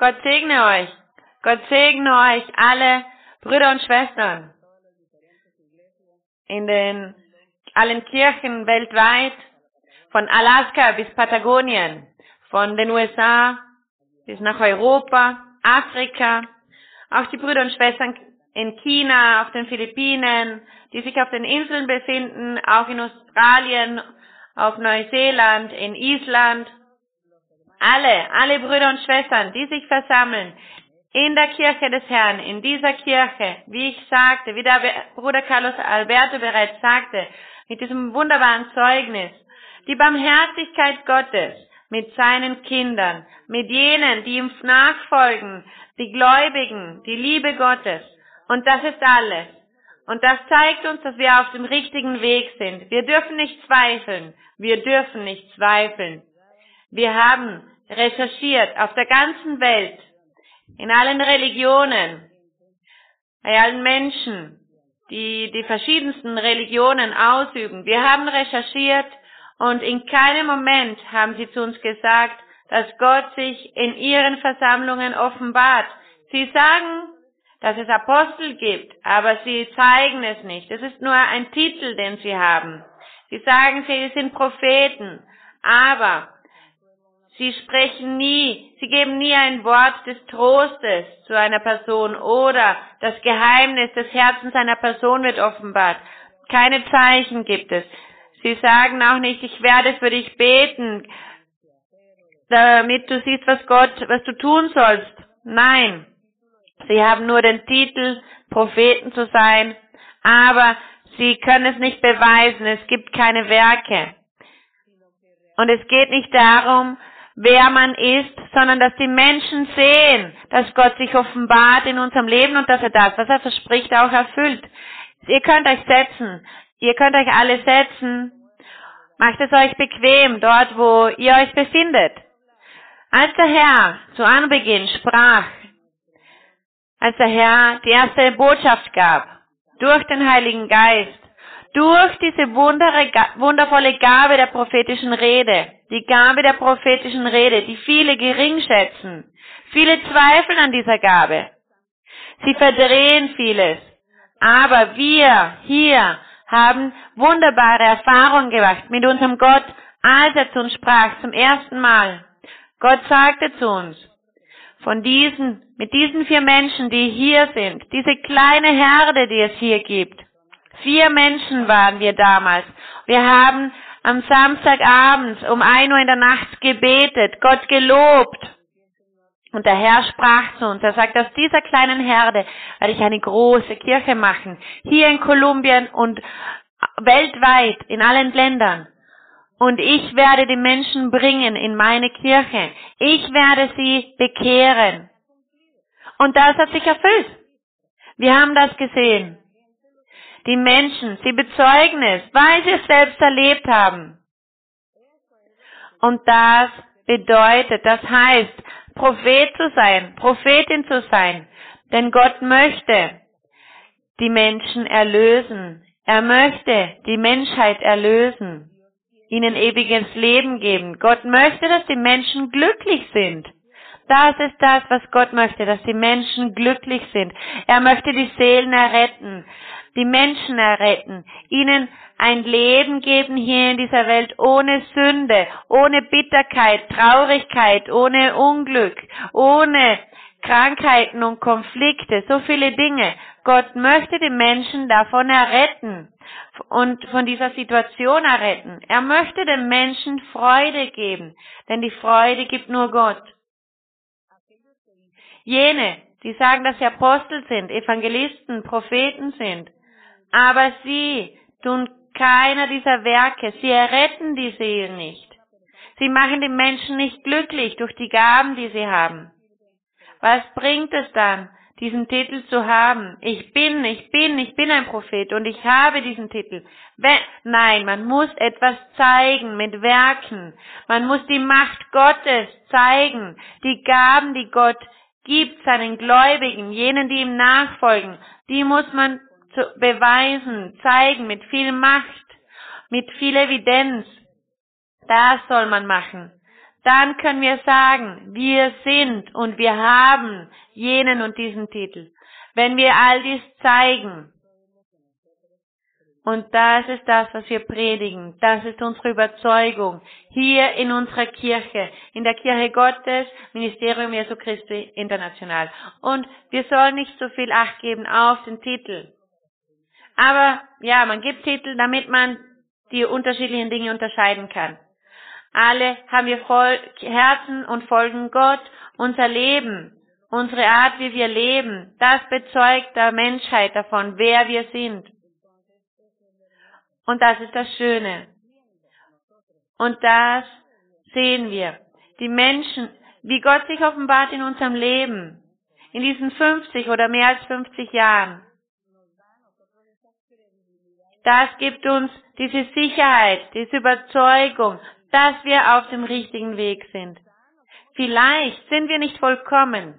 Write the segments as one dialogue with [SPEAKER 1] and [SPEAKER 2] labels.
[SPEAKER 1] Gott segne euch. Gott segne euch alle Brüder und Schwestern in den allen Kirchen weltweit, von Alaska bis Patagonien, von den USA bis nach Europa, Afrika, auch die Brüder und Schwestern in China, auf den Philippinen, die sich auf den Inseln befinden, auch in Australien, auf Neuseeland, in Island. Alle, alle Brüder und Schwestern, die sich versammeln in der Kirche des Herrn, in dieser Kirche, wie ich sagte, wie der Bruder Carlos Alberto bereits sagte, mit diesem wunderbaren Zeugnis, die Barmherzigkeit Gottes mit seinen Kindern, mit jenen, die ihm nachfolgen, die Gläubigen, die Liebe Gottes. Und das ist alles. Und das zeigt uns, dass wir auf dem richtigen Weg sind. Wir dürfen nicht zweifeln. Wir dürfen nicht zweifeln. Wir haben recherchiert auf der ganzen Welt, in allen Religionen, bei allen Menschen, die die verschiedensten Religionen ausüben. Wir haben recherchiert und in keinem Moment haben sie zu uns gesagt, dass Gott sich in ihren Versammlungen offenbart. Sie sagen, dass es Apostel gibt, aber sie zeigen es nicht. Es ist nur ein Titel, den sie haben. Sie sagen, sie sind Propheten, aber sie sprechen nie, sie geben nie ein Wort des Trostes zu einer Person oder das Geheimnis des Herzens einer Person wird offenbart. Keine Zeichen gibt es. Sie sagen auch nicht, ich werde für dich beten, damit du siehst, was Gott, was du tun sollst. Nein. Sie haben nur den Titel, Propheten zu sein, aber sie können es nicht beweisen. Es gibt keine Werke. Und es geht nicht darum, wer man ist, sondern dass die Menschen sehen, dass Gott sich offenbart in unserem Leben und dass er das, was er verspricht, auch erfüllt. Ihr könnt euch setzen. Ihr könnt euch alle setzen. Macht es euch bequem dort, wo ihr euch befindet. Als der Herr zu Anbeginn sprach, als der Herr die erste Botschaft gab, durch den Heiligen Geist, durch diese wundervolle Gabe der prophetischen Rede, die Gabe der prophetischen Rede, die viele gering schätzen. Viele zweifeln an dieser Gabe. Sie verdrehen vieles. Aber wir hier haben wunderbare Erfahrungen gemacht mit unserem Gott, als er zu uns sprach zum ersten Mal. Gott sagte zu uns, von diesen, mit diesen vier Menschen, die hier sind, diese kleine Herde, die es hier gibt. Vier Menschen waren wir damals. Wir haben am Samstagabend um ein Uhr in der Nacht gebetet, Gott gelobt. Und der Herr sprach zu uns, er sagt, aus dieser kleinen Herde werde ich eine große Kirche machen, hier in Kolumbien und weltweit, in allen Ländern. Und ich werde die Menschen bringen in meine Kirche. Ich werde sie bekehren. Und das hat sich erfüllt. Wir haben das gesehen. Die Menschen, sie bezeugen es, weil sie es selbst erlebt haben. Und das bedeutet, das heißt, Prophet zu sein, Prophetin zu sein. Denn Gott möchte die Menschen erlösen. Er möchte die Menschheit erlösen, ihnen ewiges Leben geben. Gott möchte, dass die Menschen glücklich sind. Das ist das, was Gott möchte, dass die Menschen glücklich sind. Er möchte die Seelen erretten die Menschen erretten, ihnen ein Leben geben hier in dieser Welt ohne Sünde, ohne Bitterkeit, Traurigkeit, ohne Unglück, ohne Krankheiten und Konflikte, so viele Dinge. Gott möchte die Menschen davon erretten und von dieser Situation erretten. Er möchte den Menschen Freude geben, denn die Freude gibt nur Gott. Jene, die sagen, dass sie Apostel sind, Evangelisten, Propheten sind, aber sie tun keiner dieser Werke. Sie erretten die Seelen nicht. Sie machen die Menschen nicht glücklich durch die Gaben, die sie haben. Was bringt es dann, diesen Titel zu haben? Ich bin, ich bin, ich bin ein Prophet und ich habe diesen Titel. Nein, man muss etwas zeigen mit Werken. Man muss die Macht Gottes zeigen. Die Gaben, die Gott gibt seinen Gläubigen, jenen, die ihm nachfolgen, die muss man zu beweisen, zeigen mit viel Macht, mit viel Evidenz. Das soll man machen. dann können wir sagen, wir sind und wir haben jenen und diesen Titel. Wenn wir all dies zeigen, und das ist das, was wir predigen. Das ist unsere Überzeugung. Hier in unserer Kirche, in der Kirche Gottes, Ministerium Jesu Christi International. Und wir sollen nicht so viel Acht geben auf den Titel. Aber ja, man gibt Titel, damit man die unterschiedlichen Dinge unterscheiden kann. Alle haben wir voll Herzen und folgen Gott. Unser Leben, unsere Art, wie wir leben, das bezeugt der Menschheit davon, wer wir sind. Und das ist das Schöne. Und das sehen wir. Die Menschen, wie Gott sich offenbart in unserem Leben, in diesen 50 oder mehr als 50 Jahren. Das gibt uns diese Sicherheit, diese Überzeugung, dass wir auf dem richtigen Weg sind. Vielleicht sind wir nicht vollkommen.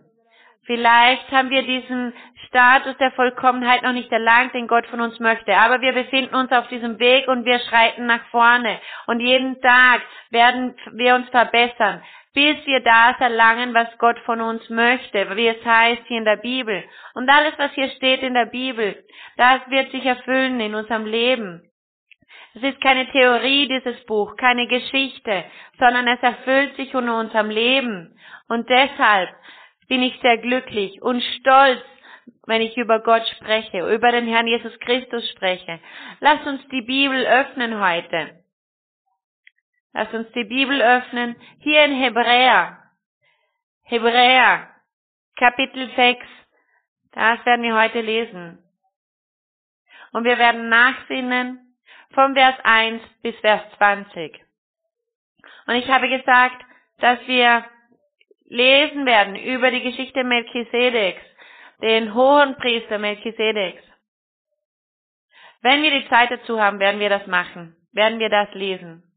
[SPEAKER 1] Vielleicht haben wir diesen Status der Vollkommenheit noch nicht erlangt, den Gott von uns möchte. Aber wir befinden uns auf diesem Weg und wir schreiten nach vorne. Und jeden Tag werden wir uns verbessern, bis wir das erlangen, was Gott von uns möchte, wie es heißt hier in der Bibel. Und alles, was hier steht in der Bibel, das wird sich erfüllen in unserem Leben. Es ist keine Theorie, dieses Buch, keine Geschichte, sondern es erfüllt sich in unserem Leben. Und deshalb bin ich sehr glücklich und stolz, wenn ich über Gott spreche, über den Herrn Jesus Christus spreche. Lass uns die Bibel öffnen heute. Lass uns die Bibel öffnen, hier in Hebräer. Hebräer, Kapitel 6. Das werden wir heute lesen. Und wir werden nachsinnen vom Vers 1 bis Vers 20. Und ich habe gesagt, dass wir lesen werden über die Geschichte Melchisedeks, den hohen Priester Melchisedeks. Wenn wir die Zeit dazu haben, werden wir das machen, werden wir das lesen.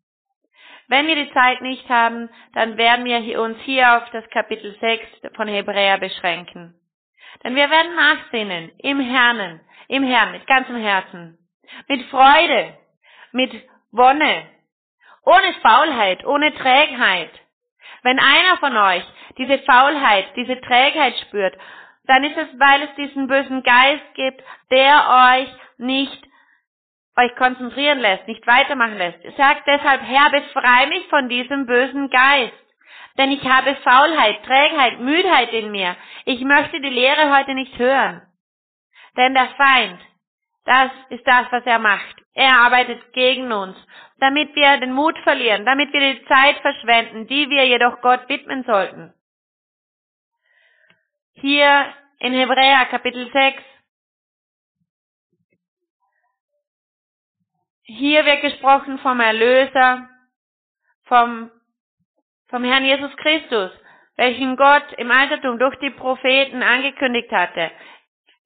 [SPEAKER 1] Wenn wir die Zeit nicht haben, dann werden wir uns hier auf das Kapitel 6 von Hebräer beschränken. Denn wir werden nachsinnen im Herrn, im Herrn, mit ganzem Herzen, mit Freude, mit Wonne, ohne Faulheit, ohne Trägheit. Wenn einer von euch diese Faulheit, diese Trägheit spürt, dann ist es, weil es diesen bösen Geist gibt, der euch nicht euch konzentrieren lässt, nicht weitermachen lässt. Sagt deshalb, Herr, befreie mich von diesem bösen Geist. Denn ich habe Faulheit, Trägheit, Müdheit in mir. Ich möchte die Lehre heute nicht hören. Denn der Feind, das ist das, was er macht. Er arbeitet gegen uns, damit wir den Mut verlieren, damit wir die Zeit verschwenden, die wir jedoch Gott widmen sollten. Hier in Hebräer Kapitel 6. Hier wird gesprochen vom Erlöser, vom, vom Herrn Jesus Christus, welchen Gott im Altertum durch die Propheten angekündigt hatte.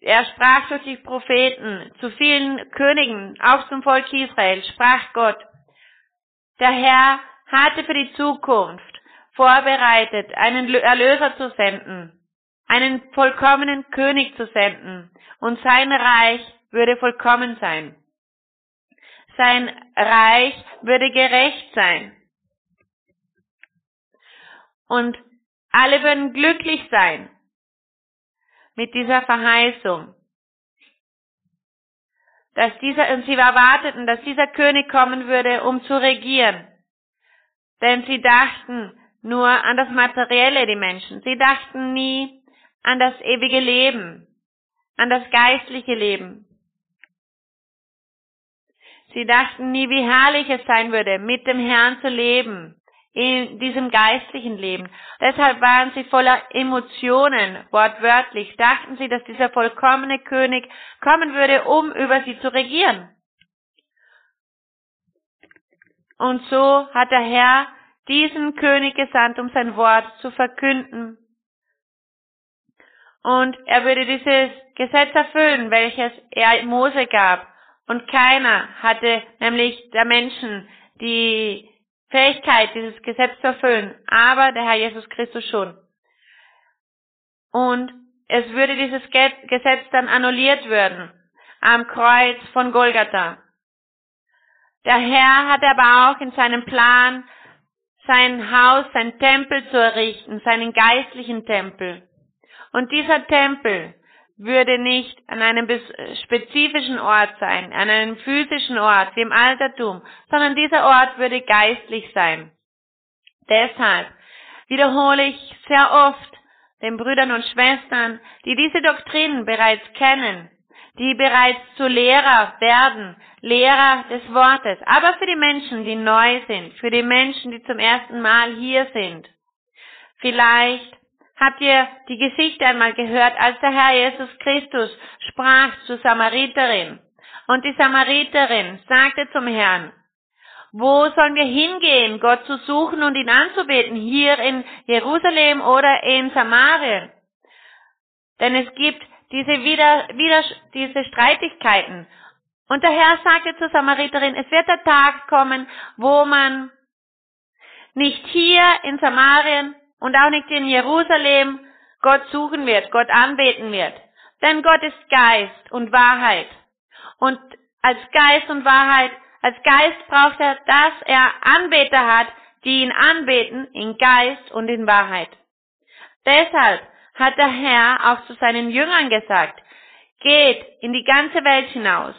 [SPEAKER 1] Er sprach durch die Propheten zu vielen Königen, auch zum Volk Israel, sprach Gott. Der Herr hatte für die Zukunft vorbereitet, einen Erlöser zu senden, einen vollkommenen König zu senden, und sein Reich würde vollkommen sein. Sein Reich würde gerecht sein. Und alle würden glücklich sein mit dieser Verheißung. Dass dieser, und sie erwarteten, dass dieser König kommen würde, um zu regieren. Denn sie dachten nur an das Materielle, die Menschen. Sie dachten nie an das ewige Leben, an das geistliche Leben. Sie dachten nie, wie herrlich es sein würde, mit dem Herrn zu leben, in diesem geistlichen Leben. Deshalb waren sie voller Emotionen, wortwörtlich, dachten sie, dass dieser vollkommene König kommen würde, um über sie zu regieren. Und so hat der Herr diesen König gesandt, um sein Wort zu verkünden. Und er würde dieses Gesetz erfüllen, welches er Mose gab. Und keiner hatte, nämlich der Menschen, die Fähigkeit, dieses Gesetz zu erfüllen, aber der Herr Jesus Christus schon. Und es würde dieses Gesetz dann annulliert werden am Kreuz von Golgatha. Der Herr hat aber auch in seinem Plan sein Haus, sein Tempel zu errichten, seinen geistlichen Tempel. Und dieser Tempel würde nicht an einem spezifischen Ort sein, an einem physischen Ort im Altertum, sondern dieser Ort würde geistlich sein. Deshalb wiederhole ich sehr oft den Brüdern und Schwestern, die diese Doktrinen bereits kennen, die bereits zu Lehrer werden, Lehrer des Wortes, aber für die Menschen, die neu sind, für die Menschen, die zum ersten Mal hier sind. Vielleicht habt ihr die Geschichte einmal gehört, als der Herr Jesus Christus sprach zur Samariterin. Und die Samariterin sagte zum Herrn, wo sollen wir hingehen, Gott zu suchen und ihn anzubeten? Hier in Jerusalem oder in Samarien? Denn es gibt diese, wieder, wieder, diese Streitigkeiten. Und der Herr sagte zur Samariterin, es wird der Tag kommen, wo man nicht hier in Samarien und auch nicht in Jerusalem Gott suchen wird, Gott anbeten wird. Denn Gott ist Geist und Wahrheit. Und als Geist und Wahrheit, als Geist braucht er, dass er Anbeter hat, die ihn anbeten in Geist und in Wahrheit. Deshalb hat der Herr auch zu seinen Jüngern gesagt, geht in die ganze Welt hinaus.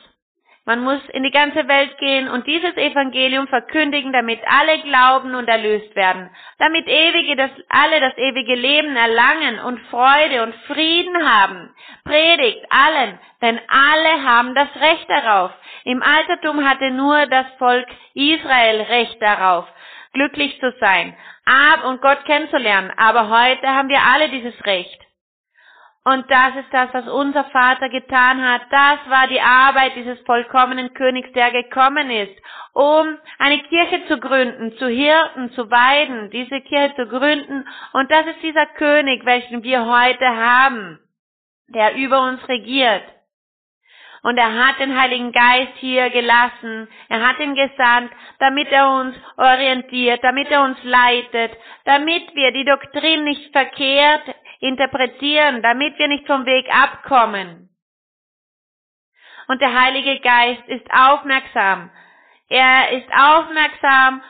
[SPEAKER 1] Man muss in die ganze Welt gehen und dieses Evangelium verkündigen, damit alle glauben und erlöst werden, damit ewige das, alle das ewige Leben erlangen und Freude und Frieden haben. Predigt allen, denn alle haben das Recht darauf. Im Altertum hatte nur das Volk Israel Recht darauf, glücklich zu sein ab und Gott kennenzulernen. Aber heute haben wir alle dieses Recht. Und das ist das, was unser Vater getan hat. Das war die Arbeit dieses vollkommenen Königs, der gekommen ist, um eine Kirche zu gründen, zu Hirten, zu weiden, diese Kirche zu gründen. Und das ist dieser König, welchen wir heute haben, der über uns regiert. Und er hat den Heiligen Geist hier gelassen. Er hat ihn gesandt, damit er uns orientiert, damit er uns leitet, damit wir die Doktrin nicht verkehrt interpretieren, damit wir nicht vom Weg abkommen. Und der Heilige Geist ist aufmerksam. Er ist aufmerksam,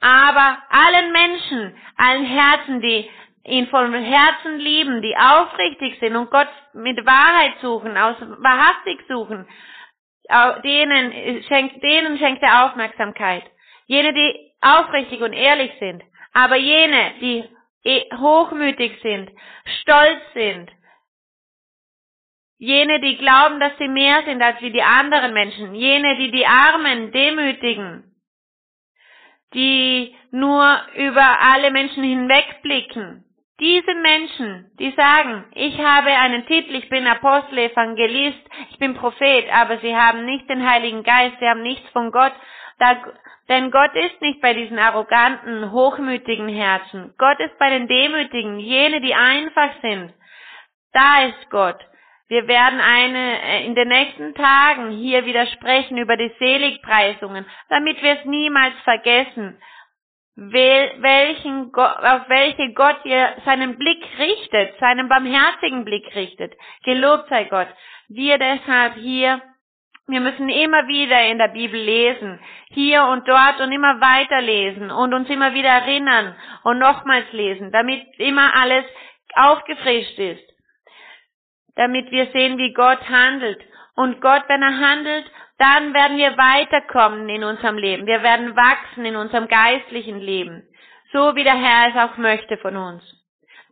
[SPEAKER 1] aber allen Menschen, allen Herzen, die ihn von Herzen lieben, die aufrichtig sind und Gott mit Wahrheit suchen, aus wahrhaftig suchen, denen schenkt, denen schenkt er Aufmerksamkeit. Jene, die aufrichtig und ehrlich sind, aber jene, die hochmütig sind, stolz sind, jene, die glauben, dass sie mehr sind als wie die anderen Menschen, jene, die die Armen demütigen, die nur über alle Menschen hinwegblicken, diese Menschen, die sagen, ich habe einen Titel, ich bin Apostel, Evangelist, ich bin Prophet, aber sie haben nicht den Heiligen Geist, sie haben nichts von Gott, da, denn Gott ist nicht bei diesen arroganten, hochmütigen Herzen. Gott ist bei den demütigen, jene, die einfach sind. Da ist Gott. Wir werden eine, äh, in den nächsten Tagen hier wieder sprechen über die Seligpreisungen, damit wir es niemals vergessen welchen, auf welche Gott ihr seinen Blick richtet, seinen barmherzigen Blick richtet. Gelobt sei Gott. Wir deshalb hier, wir müssen immer wieder in der Bibel lesen, hier und dort und immer weiter lesen und uns immer wieder erinnern und nochmals lesen, damit immer alles aufgefrischt ist, damit wir sehen, wie Gott handelt. Und Gott, wenn er handelt, dann werden wir weiterkommen in unserem Leben. Wir werden wachsen in unserem geistlichen Leben, so wie der Herr es auch möchte von uns.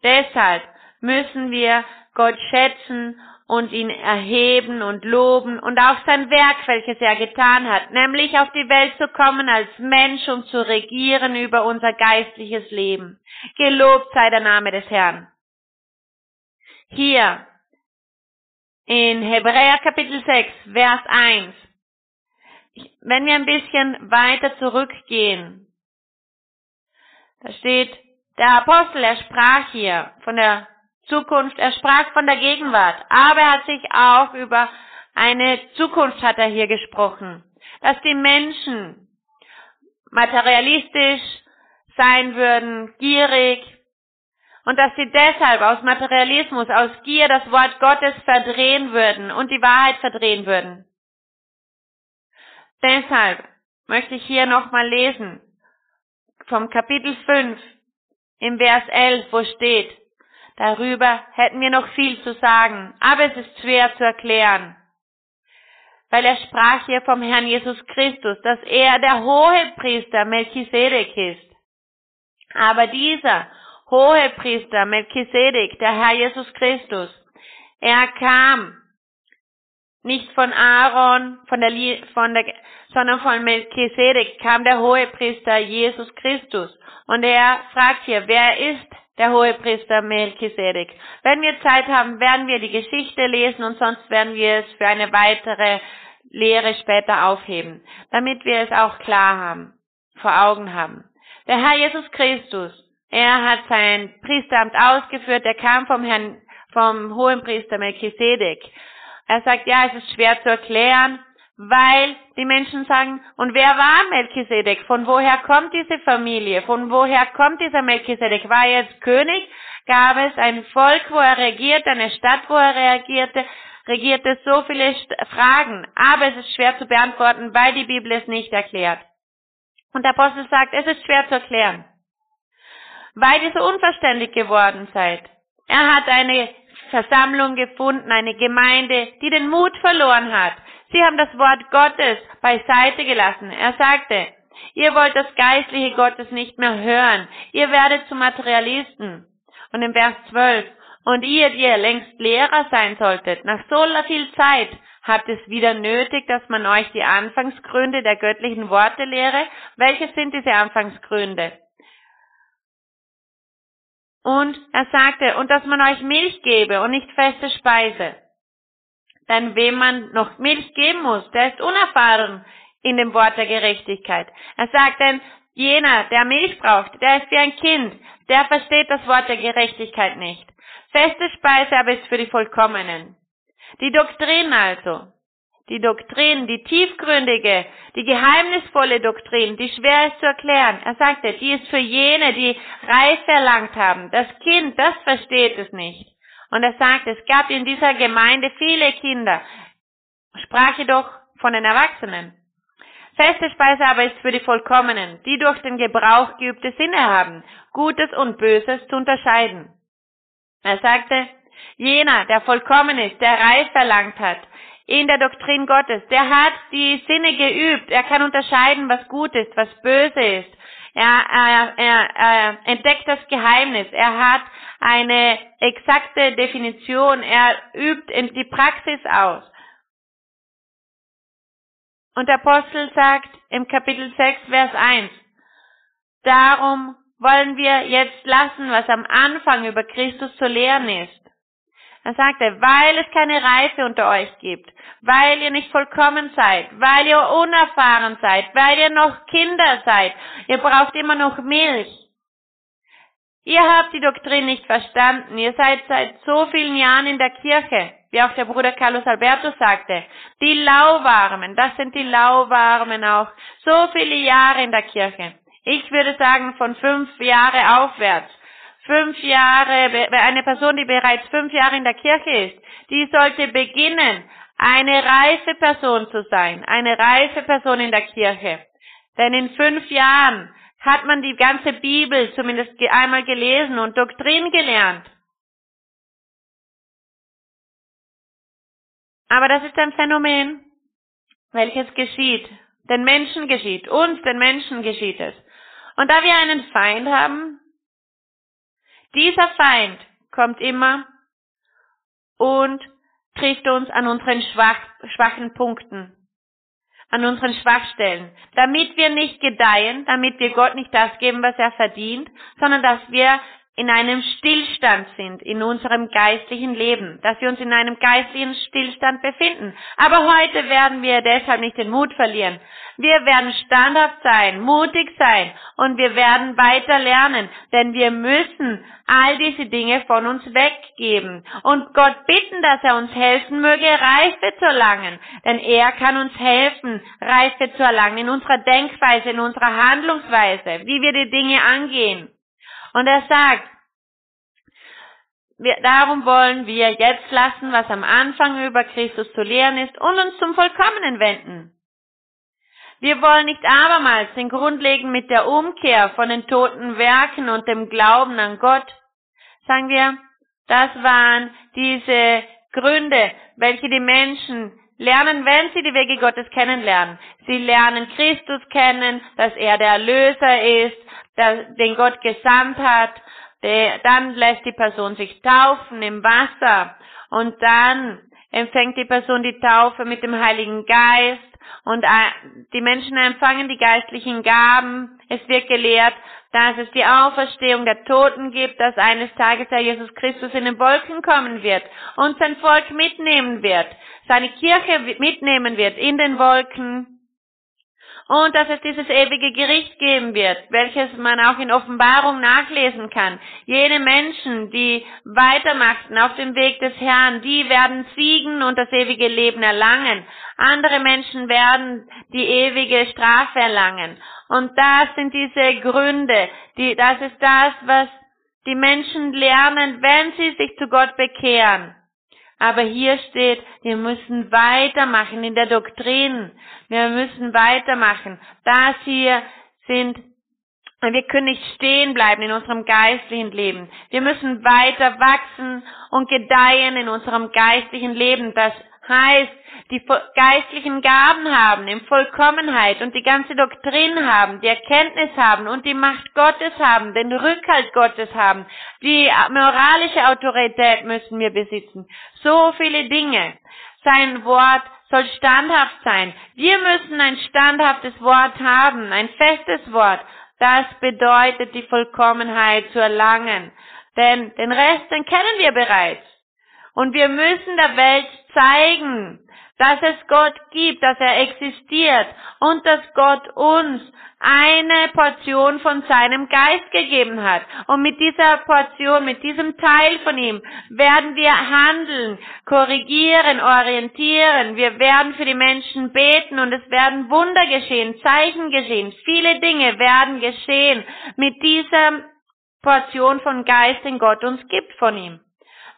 [SPEAKER 1] Deshalb müssen wir Gott schätzen und ihn erheben und loben und auch sein Werk, welches er getan hat, nämlich auf die Welt zu kommen als Mensch und zu regieren über unser geistliches Leben. Gelobt sei der Name des Herrn. Hier in Hebräer Kapitel 6, Vers 1 wenn wir ein bisschen weiter zurückgehen, da steht, der Apostel, er sprach hier von der Zukunft, er sprach von der Gegenwart, aber er hat sich auch über eine Zukunft hat er hier gesprochen, dass die Menschen materialistisch sein würden, gierig, und dass sie deshalb aus Materialismus, aus Gier das Wort Gottes verdrehen würden und die Wahrheit verdrehen würden. Deshalb möchte ich hier nochmal lesen. vom Kapitel 5 im Vers 11, wo steht, darüber hätten wir noch viel zu sagen, aber es ist schwer zu erklären. Weil er sprach hier vom Herrn Jesus Christus, dass er der hohe Priester Melchisedek ist. Aber dieser hohe Priester Melchisedek, der Herr Jesus Christus, er kam nicht von Aaron, von der, von der, sondern von Melchisedek kam der hohe Priester Jesus Christus. Und er fragt hier, wer ist der hohe Priester Melchisedek? Wenn wir Zeit haben, werden wir die Geschichte lesen und sonst werden wir es für eine weitere Lehre später aufheben, damit wir es auch klar haben, vor Augen haben. Der Herr Jesus Christus, er hat sein Priesteramt ausgeführt, er kam vom Herrn, vom hohen Priester Melchisedek. Er sagt, ja, es ist schwer zu erklären, weil die Menschen sagen, und wer war Melchisedek? Von woher kommt diese Familie? Von woher kommt dieser Melchisedek? War er jetzt König? Gab es ein Volk, wo er regierte, eine Stadt, wo er reagierte? Regierte so viele Fragen, aber es ist schwer zu beantworten, weil die Bibel es nicht erklärt. Und der Apostel sagt, es ist schwer zu erklären, weil ihr so unverständlich geworden seid. Er hat eine Versammlung gefunden, eine Gemeinde, die den Mut verloren hat. Sie haben das Wort Gottes beiseite gelassen. Er sagte, ihr wollt das Geistliche Gottes nicht mehr hören. Ihr werdet zu Materialisten. Und im Vers 12, und ihr, die ihr längst Lehrer sein solltet, nach so viel Zeit, habt es wieder nötig, dass man euch die Anfangsgründe der göttlichen Worte lehre? Welche sind diese Anfangsgründe? Und er sagte, und dass man euch Milch gebe und nicht feste Speise. Denn wem man noch Milch geben muss, der ist unerfahren in dem Wort der Gerechtigkeit. Er sagt denn, jener, der Milch braucht, der ist wie ein Kind, der versteht das Wort der Gerechtigkeit nicht. Feste Speise aber ist für die Vollkommenen. Die Doktrin also, die Doktrin, die tiefgründige, die geheimnisvolle Doktrin, die schwer ist zu erklären. Er sagte, die ist für jene, die Reife erlangt haben. Das Kind, das versteht es nicht. Und er sagt, es gab in dieser Gemeinde viele Kinder, sprach jedoch von den Erwachsenen. Feste Speise aber ist für die Vollkommenen, die durch den Gebrauch geübte Sinne haben, Gutes und Böses zu unterscheiden. Er sagte, jener, der vollkommen ist, der Reif erlangt hat, in der Doktrin Gottes. Der hat die Sinne geübt. Er kann unterscheiden, was gut ist, was böse ist. Er, er, er, er entdeckt das Geheimnis. Er hat eine exakte Definition. Er übt in die Praxis aus. Und der Apostel sagt im Kapitel 6, Vers 1, darum wollen wir jetzt lassen, was am Anfang über Christus zu lehren ist er sagte, weil es keine Reife unter euch gibt, weil ihr nicht vollkommen seid, weil ihr unerfahren seid, weil ihr noch Kinder seid, ihr braucht immer noch Milch. Ihr habt die Doktrin nicht verstanden, ihr seid seit so vielen Jahren in der Kirche, wie auch der Bruder Carlos Alberto sagte. Die Lauwarmen, das sind die Lauwarmen auch, so viele Jahre in der Kirche. Ich würde sagen von fünf Jahre aufwärts fünf Jahre, eine Person, die bereits fünf Jahre in der Kirche ist, die sollte beginnen, eine reife Person zu sein, eine reife Person in der Kirche. Denn in fünf Jahren hat man die ganze Bibel zumindest einmal gelesen und Doktrin gelernt. Aber das ist ein Phänomen, welches geschieht. Den Menschen geschieht. Uns, den Menschen geschieht es. Und da wir einen Feind haben, dieser Feind kommt immer und trifft uns an unseren schwach, schwachen Punkten, an unseren Schwachstellen, damit wir nicht gedeihen, damit wir Gott nicht das geben, was er verdient, sondern dass wir in einem Stillstand sind in unserem geistlichen Leben, dass wir uns in einem geistlichen Stillstand befinden. Aber heute werden wir deshalb nicht den Mut verlieren. Wir werden standhaft sein, mutig sein und wir werden weiter lernen, denn wir müssen all diese Dinge von uns weggeben und Gott bitten, dass er uns helfen möge, Reife zu erlangen, denn er kann uns helfen, Reife zu erlangen in unserer Denkweise, in unserer Handlungsweise, wie wir die Dinge angehen. Und er sagt, wir, darum wollen wir jetzt lassen, was am Anfang über Christus zu lehren ist, und uns zum Vollkommenen wenden. Wir wollen nicht abermals den Grund legen mit der Umkehr von den toten Werken und dem Glauben an Gott. Sagen wir, das waren diese Gründe, welche die Menschen lernen, wenn sie die Wege Gottes kennenlernen. Sie lernen Christus kennen, dass er der Erlöser ist, der, den Gott gesandt hat. Der, dann lässt die Person sich taufen im Wasser und dann empfängt die Person die Taufe mit dem Heiligen Geist und äh, die Menschen empfangen die geistlichen Gaben. Es wird gelehrt, dass es die Auferstehung der Toten gibt, dass eines Tages Herr Jesus Christus in den Wolken kommen wird und sein Volk mitnehmen wird, seine Kirche mitnehmen wird in den Wolken und dass es dieses ewige Gericht geben wird, welches man auch in Offenbarung nachlesen kann. Jene Menschen, die weitermachten auf dem Weg des Herrn, die werden siegen und das ewige Leben erlangen. Andere Menschen werden die ewige Strafe erlangen. Und das sind diese Gründe, die, das ist das, was die Menschen lernen, wenn sie sich zu Gott bekehren. Aber hier steht, wir müssen weitermachen in der Doktrin. Wir müssen weitermachen. Das hier sind, wir können nicht stehen bleiben in unserem geistlichen Leben. Wir müssen weiter wachsen und gedeihen in unserem geistlichen Leben. Das heißt, die geistlichen Gaben haben, in Vollkommenheit und die ganze Doktrin haben, die Erkenntnis haben und die Macht Gottes haben, den Rückhalt Gottes haben, die moralische Autorität müssen wir besitzen. So viele Dinge. Sein Wort soll standhaft sein. Wir müssen ein standhaftes Wort haben, ein festes Wort. Das bedeutet die Vollkommenheit zu erlangen. Denn den Rest, den kennen wir bereits. Und wir müssen der Welt zeigen, dass es Gott gibt, dass er existiert und dass Gott uns eine Portion von seinem Geist gegeben hat. Und mit dieser Portion, mit diesem Teil von ihm werden wir handeln, korrigieren, orientieren. Wir werden für die Menschen beten und es werden Wunder geschehen, Zeichen geschehen. Viele Dinge werden geschehen mit dieser Portion von Geist, den Gott uns gibt von ihm.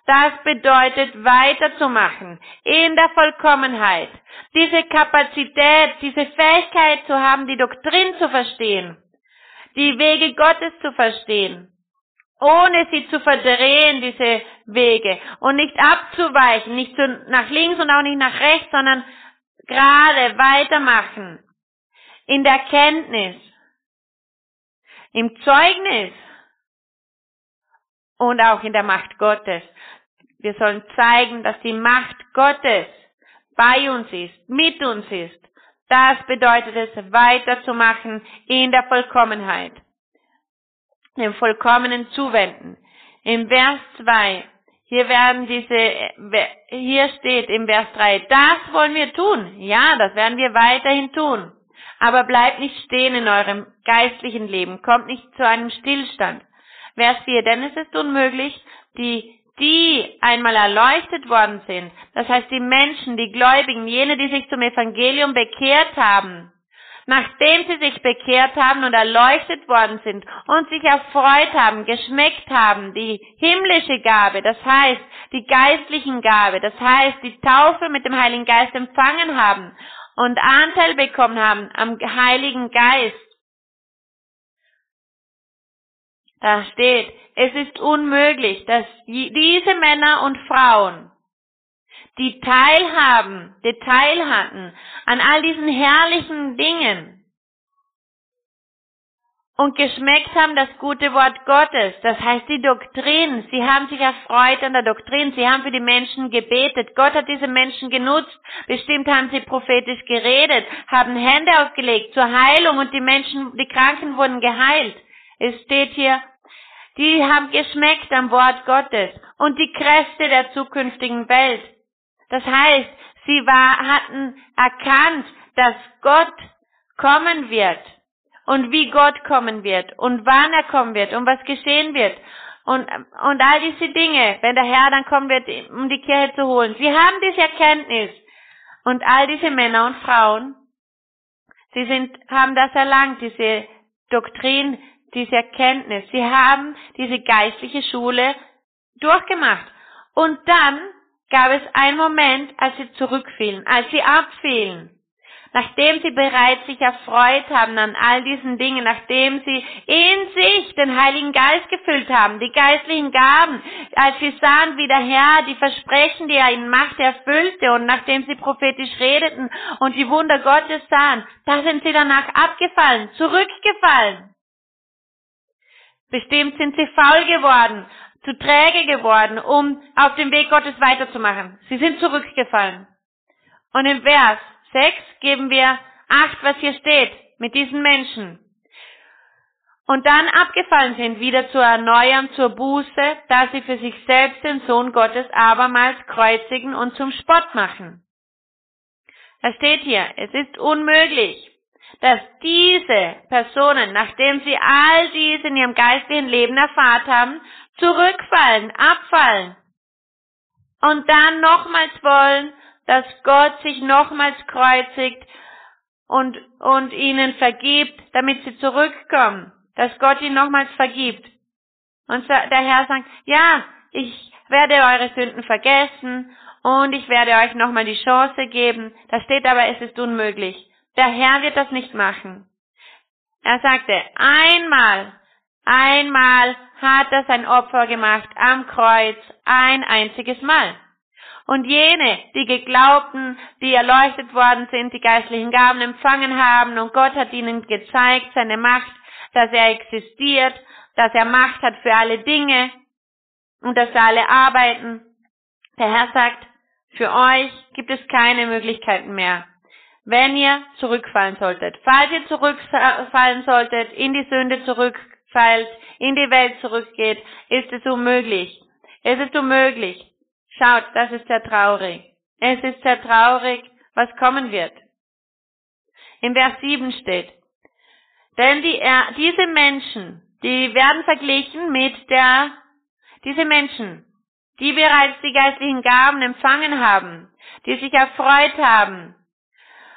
[SPEAKER 1] Das bedeutet weiterzumachen in der Vollkommenheit. Diese Kapazität, diese Fähigkeit zu haben, die Doktrin zu verstehen, die Wege Gottes zu verstehen, ohne sie zu verdrehen, diese Wege, und nicht abzuweichen, nicht zu, nach links und auch nicht nach rechts, sondern gerade weitermachen. In der Kenntnis, im Zeugnis und auch in der Macht Gottes. Wir sollen zeigen, dass die Macht Gottes bei uns ist, mit uns ist. Das bedeutet es, weiterzumachen in der Vollkommenheit. Dem vollkommenen Zuwenden. Im Vers 2, hier werden diese, hier steht im Vers 3, das wollen wir tun. Ja, das werden wir weiterhin tun. Aber bleibt nicht stehen in eurem geistlichen Leben. Kommt nicht zu einem Stillstand. Vers 4, denn es ist unmöglich, die die einmal erleuchtet worden sind, das heißt die Menschen, die Gläubigen, jene, die sich zum Evangelium bekehrt haben, nachdem sie sich bekehrt haben und erleuchtet worden sind und sich erfreut haben, geschmeckt haben, die himmlische Gabe, das heißt die geistlichen Gabe, das heißt die Taufe mit dem Heiligen Geist empfangen haben und Anteil bekommen haben am Heiligen Geist, Da steht, es ist unmöglich, dass diese Männer und Frauen, die teilhaben, die teil hatten an all diesen herrlichen Dingen und geschmeckt haben das gute Wort Gottes, das heißt die Doktrin. Sie haben sich erfreut an der Doktrin, sie haben für die Menschen gebetet. Gott hat diese Menschen genutzt. Bestimmt haben sie prophetisch geredet, haben Hände aufgelegt zur Heilung und die Menschen, die Kranken wurden geheilt. Es steht hier, die haben geschmeckt am Wort Gottes und die Kräfte der zukünftigen Welt. Das heißt, sie war, hatten erkannt, dass Gott kommen wird und wie Gott kommen wird und wann er kommen wird und was geschehen wird und, und all diese Dinge, wenn der Herr dann kommen wird, um die Kirche zu holen. Sie haben diese Erkenntnis und all diese Männer und Frauen, sie sind, haben das erlangt, diese Doktrin, diese Erkenntnis. Sie haben diese geistliche Schule durchgemacht. Und dann gab es einen Moment, als sie zurückfielen, als sie abfielen. nachdem sie bereits sich erfreut haben an all diesen Dingen, nachdem sie in sich den Heiligen Geist gefüllt haben, die geistlichen Gaben, als sie sahen, wie der Herr die Versprechen, die er ihnen machte, erfüllte und nachdem sie prophetisch redeten und die Wunder Gottes sahen, da sind sie danach abgefallen, zurückgefallen. Bestimmt sind sie faul geworden, zu träge geworden, um auf dem Weg Gottes weiterzumachen. Sie sind zurückgefallen. Und im Vers 6 geben wir acht, was hier steht, mit diesen Menschen. Und dann abgefallen sind, wieder zu erneuern, zur Buße, da sie für sich selbst den Sohn Gottes abermals kreuzigen und zum Spott machen. Da steht hier, es ist unmöglich, dass diese Personen, nachdem sie all dies in ihrem geistlichen Leben erfahrt haben, zurückfallen, abfallen und dann nochmals wollen, dass Gott sich nochmals kreuzigt und, und ihnen vergibt, damit sie zurückkommen, dass Gott ihnen nochmals vergibt. Und der Herr sagt, ja, ich werde eure Sünden vergessen und ich werde euch nochmal die Chance geben. Da steht aber, es ist unmöglich. Der Herr wird das nicht machen. Er sagte, einmal, einmal hat er sein Opfer gemacht am Kreuz, ein einziges Mal. Und jene, die geglaubten, die erleuchtet worden sind, die geistlichen Gaben empfangen haben und Gott hat ihnen gezeigt, seine Macht, dass er existiert, dass er Macht hat für alle Dinge und dass alle arbeiten. Der Herr sagt, für euch gibt es keine Möglichkeiten mehr wenn ihr zurückfallen solltet. Falls ihr zurückfallen solltet, in die Sünde zurückfallt, in die Welt zurückgeht, ist es unmöglich. Es ist unmöglich. Schaut, das ist sehr traurig. Es ist sehr traurig, was kommen wird. Im Vers 7 steht, denn die, diese Menschen, die werden verglichen mit der, diese Menschen, die bereits die geistlichen Gaben empfangen haben, die sich erfreut haben,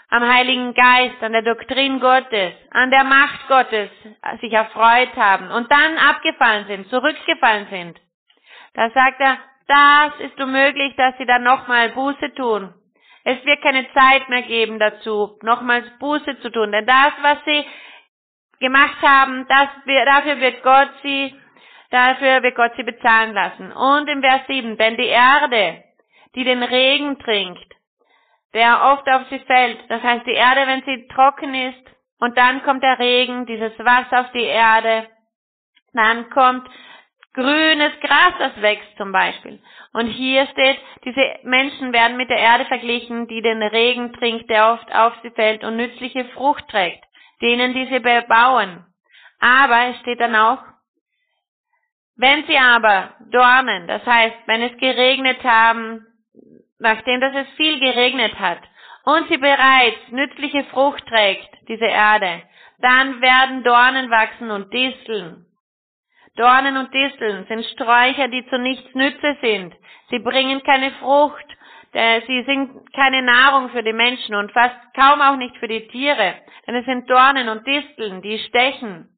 [SPEAKER 1] am Heiligen Geist, an der Doktrin Gottes, an der Macht Gottes sich erfreut haben und dann abgefallen sind, zurückgefallen sind. Da sagt er, das ist unmöglich, dass sie dann nochmal Buße tun. Es wird keine Zeit mehr geben dazu, nochmals Buße zu tun, denn das, was sie gemacht haben, das, dafür wird Gott sie, dafür wird Gott sie bezahlen lassen. Und im Vers 7, denn die Erde, die den Regen trinkt, der oft auf sie fällt. Das heißt, die Erde, wenn sie trocken ist, und dann kommt der Regen, dieses Wasser auf die Erde, dann kommt grünes Gras, das wächst zum Beispiel. Und hier steht, diese Menschen werden mit der Erde verglichen, die den Regen trinkt, der oft auf sie fällt und nützliche Frucht trägt, denen diese bebauen. Aber es steht dann auch, wenn sie aber Dornen, das heißt, wenn es geregnet haben, nachdem dass es viel geregnet hat und sie bereits nützliche Frucht trägt, diese Erde, dann werden Dornen wachsen und Disteln. Dornen und Disteln sind Sträucher, die zu nichts Nütze sind. Sie bringen keine Frucht, sie sind keine Nahrung für die Menschen und fast kaum auch nicht für die Tiere, denn es sind Dornen und Disteln, die stechen.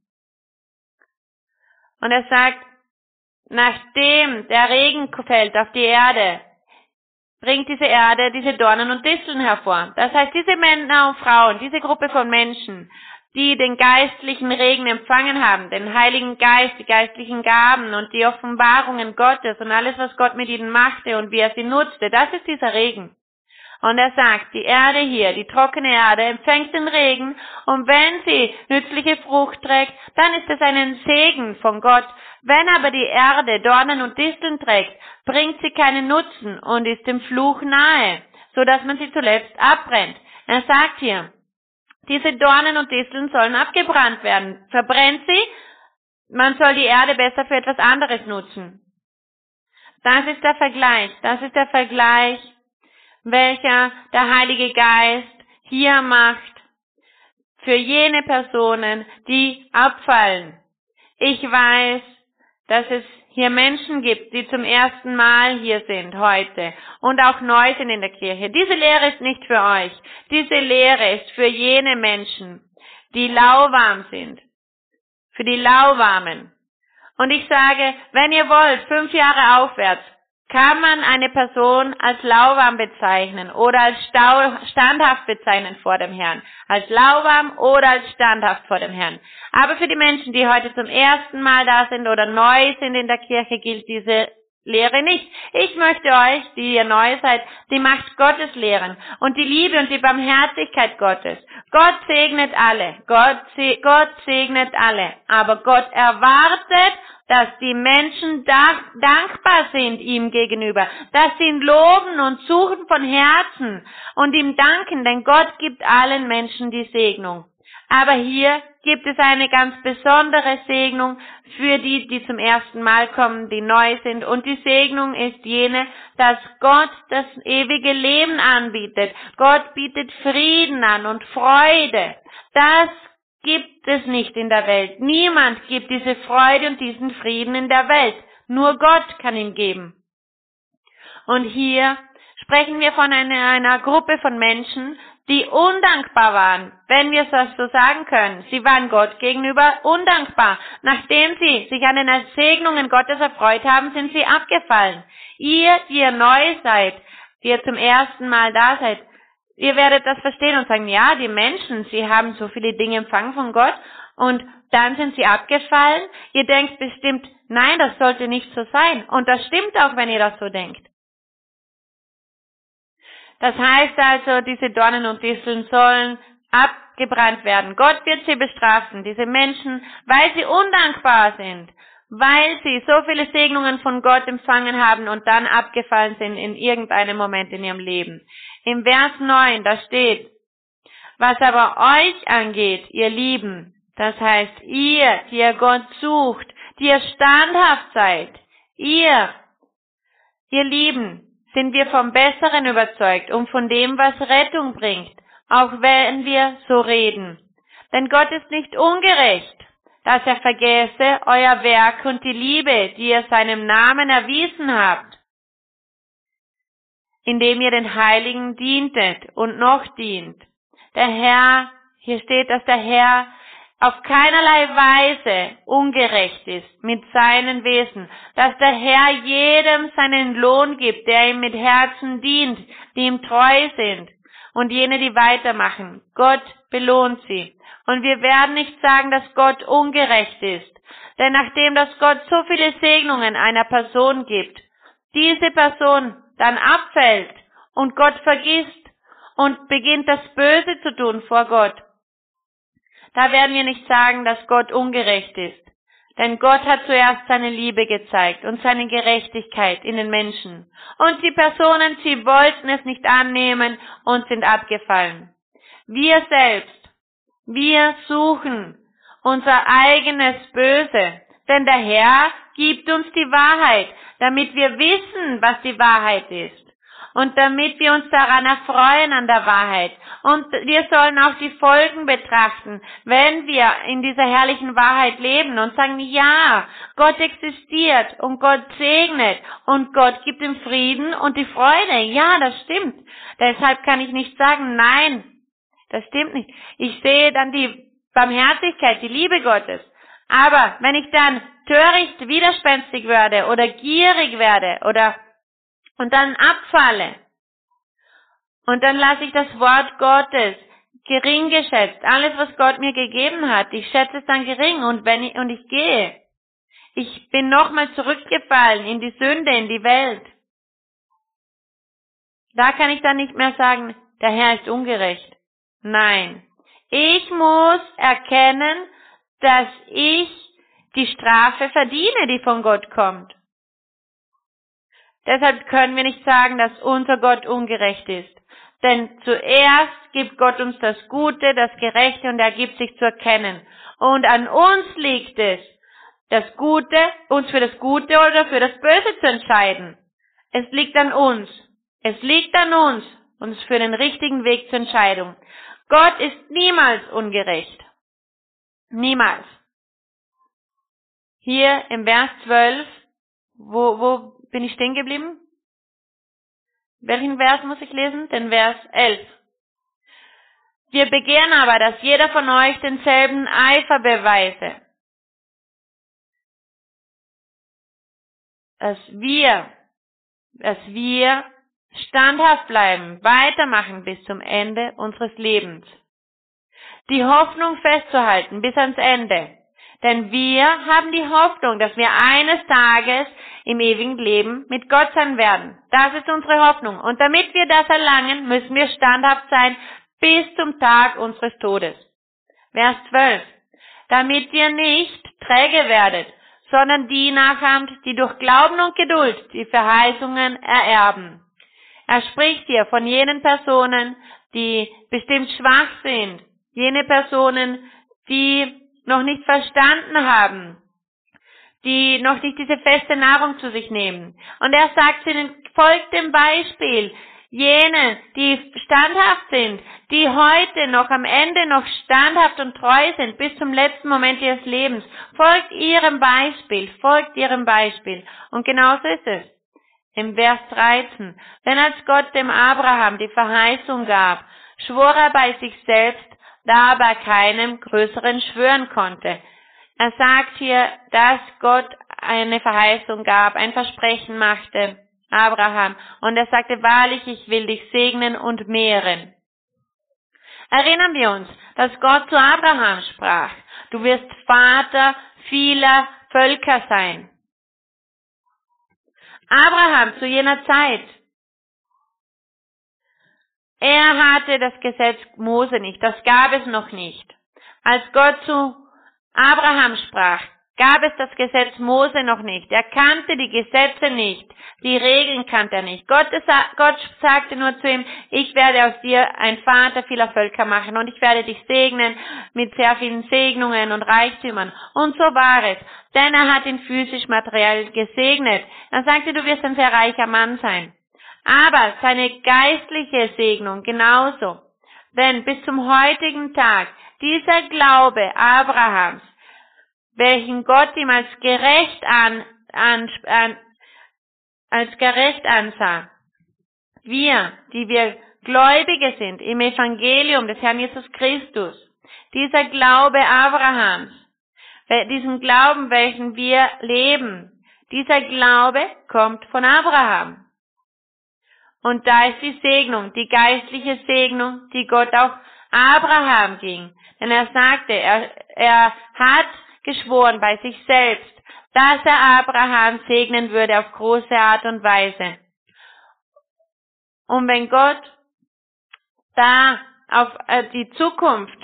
[SPEAKER 1] Und er sagt, nachdem der Regen fällt auf die Erde, bringt diese Erde diese Dornen und Disteln hervor. Das heißt, diese Männer und Frauen, diese Gruppe von Menschen, die den geistlichen Regen empfangen haben, den Heiligen Geist, die geistlichen Gaben und die Offenbarungen Gottes und alles, was Gott mit ihnen machte und wie er sie nutzte, das ist dieser Regen. Und er sagt, die Erde hier, die trockene Erde, empfängt den Regen und wenn sie nützliche Frucht trägt, dann ist es ein Segen von Gott. Wenn aber die Erde Dornen und Disteln trägt, bringt sie keinen Nutzen und ist dem Fluch nahe, so dass man sie zuletzt abbrennt. Er sagt hier, diese Dornen und Disteln sollen abgebrannt werden. Verbrennt sie, man soll die Erde besser für etwas anderes nutzen. Das ist der Vergleich. Das ist der Vergleich welcher der Heilige Geist hier macht für jene Personen, die abfallen. Ich weiß, dass es hier Menschen gibt, die zum ersten Mal hier sind heute und auch neu sind in der Kirche. Diese Lehre ist nicht für euch. Diese Lehre ist für jene Menschen, die lauwarm sind. Für die lauwarmen. Und ich sage, wenn ihr wollt, fünf Jahre aufwärts, kann man eine Person als lauwarm bezeichnen oder als standhaft bezeichnen vor dem Herrn. Als lauwarm oder als standhaft vor dem Herrn. Aber für die Menschen, die heute zum ersten Mal da sind oder neu sind in der Kirche, gilt diese Lehre nicht. Ich möchte euch, die ihr neu seid, die Macht Gottes lehren und die Liebe und die Barmherzigkeit Gottes. Gott segnet alle. Gott, segnet alle. Aber Gott erwartet dass die Menschen dankbar sind ihm gegenüber, dass sie ihn loben und suchen von Herzen und ihm danken, denn Gott gibt allen Menschen die Segnung. Aber hier gibt es eine ganz besondere Segnung für die, die zum ersten Mal kommen, die neu sind. Und die Segnung ist jene, dass Gott das ewige Leben anbietet. Gott bietet Frieden an und Freude. Das gibt es nicht in der Welt. Niemand gibt diese Freude und diesen Frieden in der Welt. Nur Gott kann ihn geben. Und hier sprechen wir von einer, einer Gruppe von Menschen, die undankbar waren, wenn wir das so sagen können. Sie waren Gott gegenüber undankbar. Nachdem sie sich an den Segnungen Gottes erfreut haben, sind sie abgefallen. Ihr, die ihr neu seid, die ihr zum ersten Mal da seid, Ihr werdet das verstehen und sagen, ja, die Menschen, sie haben so viele Dinge empfangen von Gott und dann sind sie abgefallen. Ihr denkt bestimmt, nein, das sollte nicht so sein. Und das stimmt auch, wenn ihr das so denkt. Das heißt also, diese Dornen und Disteln sollen abgebrannt werden. Gott wird sie bestrafen, diese Menschen, weil sie undankbar sind, weil sie so viele Segnungen von Gott empfangen haben und dann abgefallen sind in irgendeinem Moment in ihrem Leben. Im Vers 9, da steht, was aber euch angeht, ihr Lieben, das heißt ihr, die ihr Gott sucht, die ihr standhaft seid, ihr, ihr Lieben, sind wir vom Besseren überzeugt und von dem, was Rettung bringt, auch wenn wir so reden. Denn Gott ist nicht ungerecht, dass er vergesse euer Werk und die Liebe, die ihr seinem Namen erwiesen habt indem ihr den Heiligen dientet und noch dient. Der Herr, hier steht, dass der Herr auf keinerlei Weise ungerecht ist mit seinen Wesen, dass der Herr jedem seinen Lohn gibt, der ihm mit Herzen dient, die ihm treu sind und jene, die weitermachen. Gott belohnt sie. Und wir werden nicht sagen, dass Gott ungerecht ist, denn nachdem dass Gott so viele Segnungen einer Person gibt, diese Person dann abfällt und Gott vergisst und beginnt das Böse zu tun vor Gott, da werden wir nicht sagen, dass Gott ungerecht ist. Denn Gott hat zuerst seine Liebe gezeigt und seine Gerechtigkeit in den Menschen. Und die Personen, sie wollten es nicht annehmen und sind abgefallen. Wir selbst, wir suchen unser eigenes Böse. Denn der Herr gibt uns die Wahrheit, damit wir wissen, was die Wahrheit ist. Und damit wir uns daran erfreuen an der Wahrheit. Und wir sollen auch die Folgen betrachten, wenn wir in dieser herrlichen Wahrheit leben und sagen, ja, Gott existiert und Gott segnet und Gott gibt den Frieden und die Freude. Ja, das stimmt. Deshalb kann ich nicht sagen, nein, das stimmt nicht. Ich sehe dann die Barmherzigkeit, die Liebe Gottes. Aber wenn ich dann töricht widerspenstig werde oder gierig werde oder und dann abfalle und dann lasse ich das Wort Gottes gering geschätzt, alles was Gott mir gegeben hat, ich schätze es dann gering und wenn ich und ich gehe, ich bin nochmal zurückgefallen in die Sünde, in die Welt. Da kann ich dann nicht mehr sagen, der Herr ist ungerecht. Nein. Ich muss erkennen, dass ich die Strafe verdiene, die von Gott kommt. Deshalb können wir nicht sagen, dass unser Gott ungerecht ist. Denn zuerst gibt Gott uns das Gute, das Gerechte und er gibt sich zu erkennen. Und an uns liegt es, das Gute, uns für das Gute oder für das Böse zu entscheiden. Es liegt an uns. Es liegt an uns, uns für den richtigen Weg zur Entscheidung. Gott ist niemals ungerecht. Niemals. Hier im Vers 12, wo, wo bin ich stehen geblieben? Welchen Vers muss ich lesen? Den Vers 11. Wir begehren aber, dass jeder von euch denselben Eifer beweise. Dass wir dass wir standhaft bleiben, weitermachen bis zum Ende unseres Lebens. Die Hoffnung festzuhalten bis ans Ende. Denn wir haben die Hoffnung, dass wir eines Tages im ewigen Leben mit Gott sein werden. Das ist unsere Hoffnung. Und damit wir das erlangen, müssen wir standhaft sein bis zum Tag unseres Todes. Vers 12. Damit ihr nicht träge werdet, sondern die nachahmt, die durch Glauben und Geduld die Verheißungen ererben. Er spricht hier von jenen Personen, die bestimmt schwach sind, jene Personen, die noch nicht verstanden haben, die noch nicht diese feste Nahrung zu sich nehmen. Und er sagt ihnen, folgt dem Beispiel. Jene, die standhaft sind, die heute noch am Ende noch standhaft und treu sind bis zum letzten Moment ihres Lebens, folgt ihrem Beispiel, folgt ihrem Beispiel. Und genauso ist es. Im Vers 13. Denn als Gott dem Abraham die Verheißung gab, schwor er bei sich selbst, da aber keinem größeren schwören konnte. Er sagt hier, dass Gott eine Verheißung gab, ein Versprechen machte, Abraham, und er sagte, wahrlich, ich will dich segnen und mehren. Erinnern wir uns, dass Gott zu Abraham sprach, du wirst Vater vieler Völker sein. Abraham zu jener Zeit er hatte das Gesetz Mose nicht, das gab es noch nicht. Als Gott zu Abraham sprach, gab es das Gesetz Mose noch nicht. Er kannte die Gesetze nicht, die Regeln kannte er nicht. Gott, Gott sagte nur zu ihm, ich werde aus dir ein Vater vieler Völker machen und ich werde dich segnen mit sehr vielen Segnungen und Reichtümern. Und so war es, denn er hat ihn physisch materiell gesegnet. Er sagte, du wirst ein sehr reicher Mann sein. Aber seine geistliche Segnung genauso. Denn bis zum heutigen Tag dieser Glaube Abrahams, welchen Gott ihm als gerecht an, an, an als gerecht ansah, wir, die wir Gläubige sind im Evangelium des Herrn Jesus Christus, dieser Glaube Abrahams, diesen Glauben, welchen wir leben, dieser Glaube kommt von Abraham. Und da ist die Segnung, die geistliche Segnung, die Gott auch Abraham ging. Denn er sagte, er, er hat geschworen bei sich selbst, dass er Abraham segnen würde auf große Art und Weise. Und wenn Gott da auf äh, die Zukunft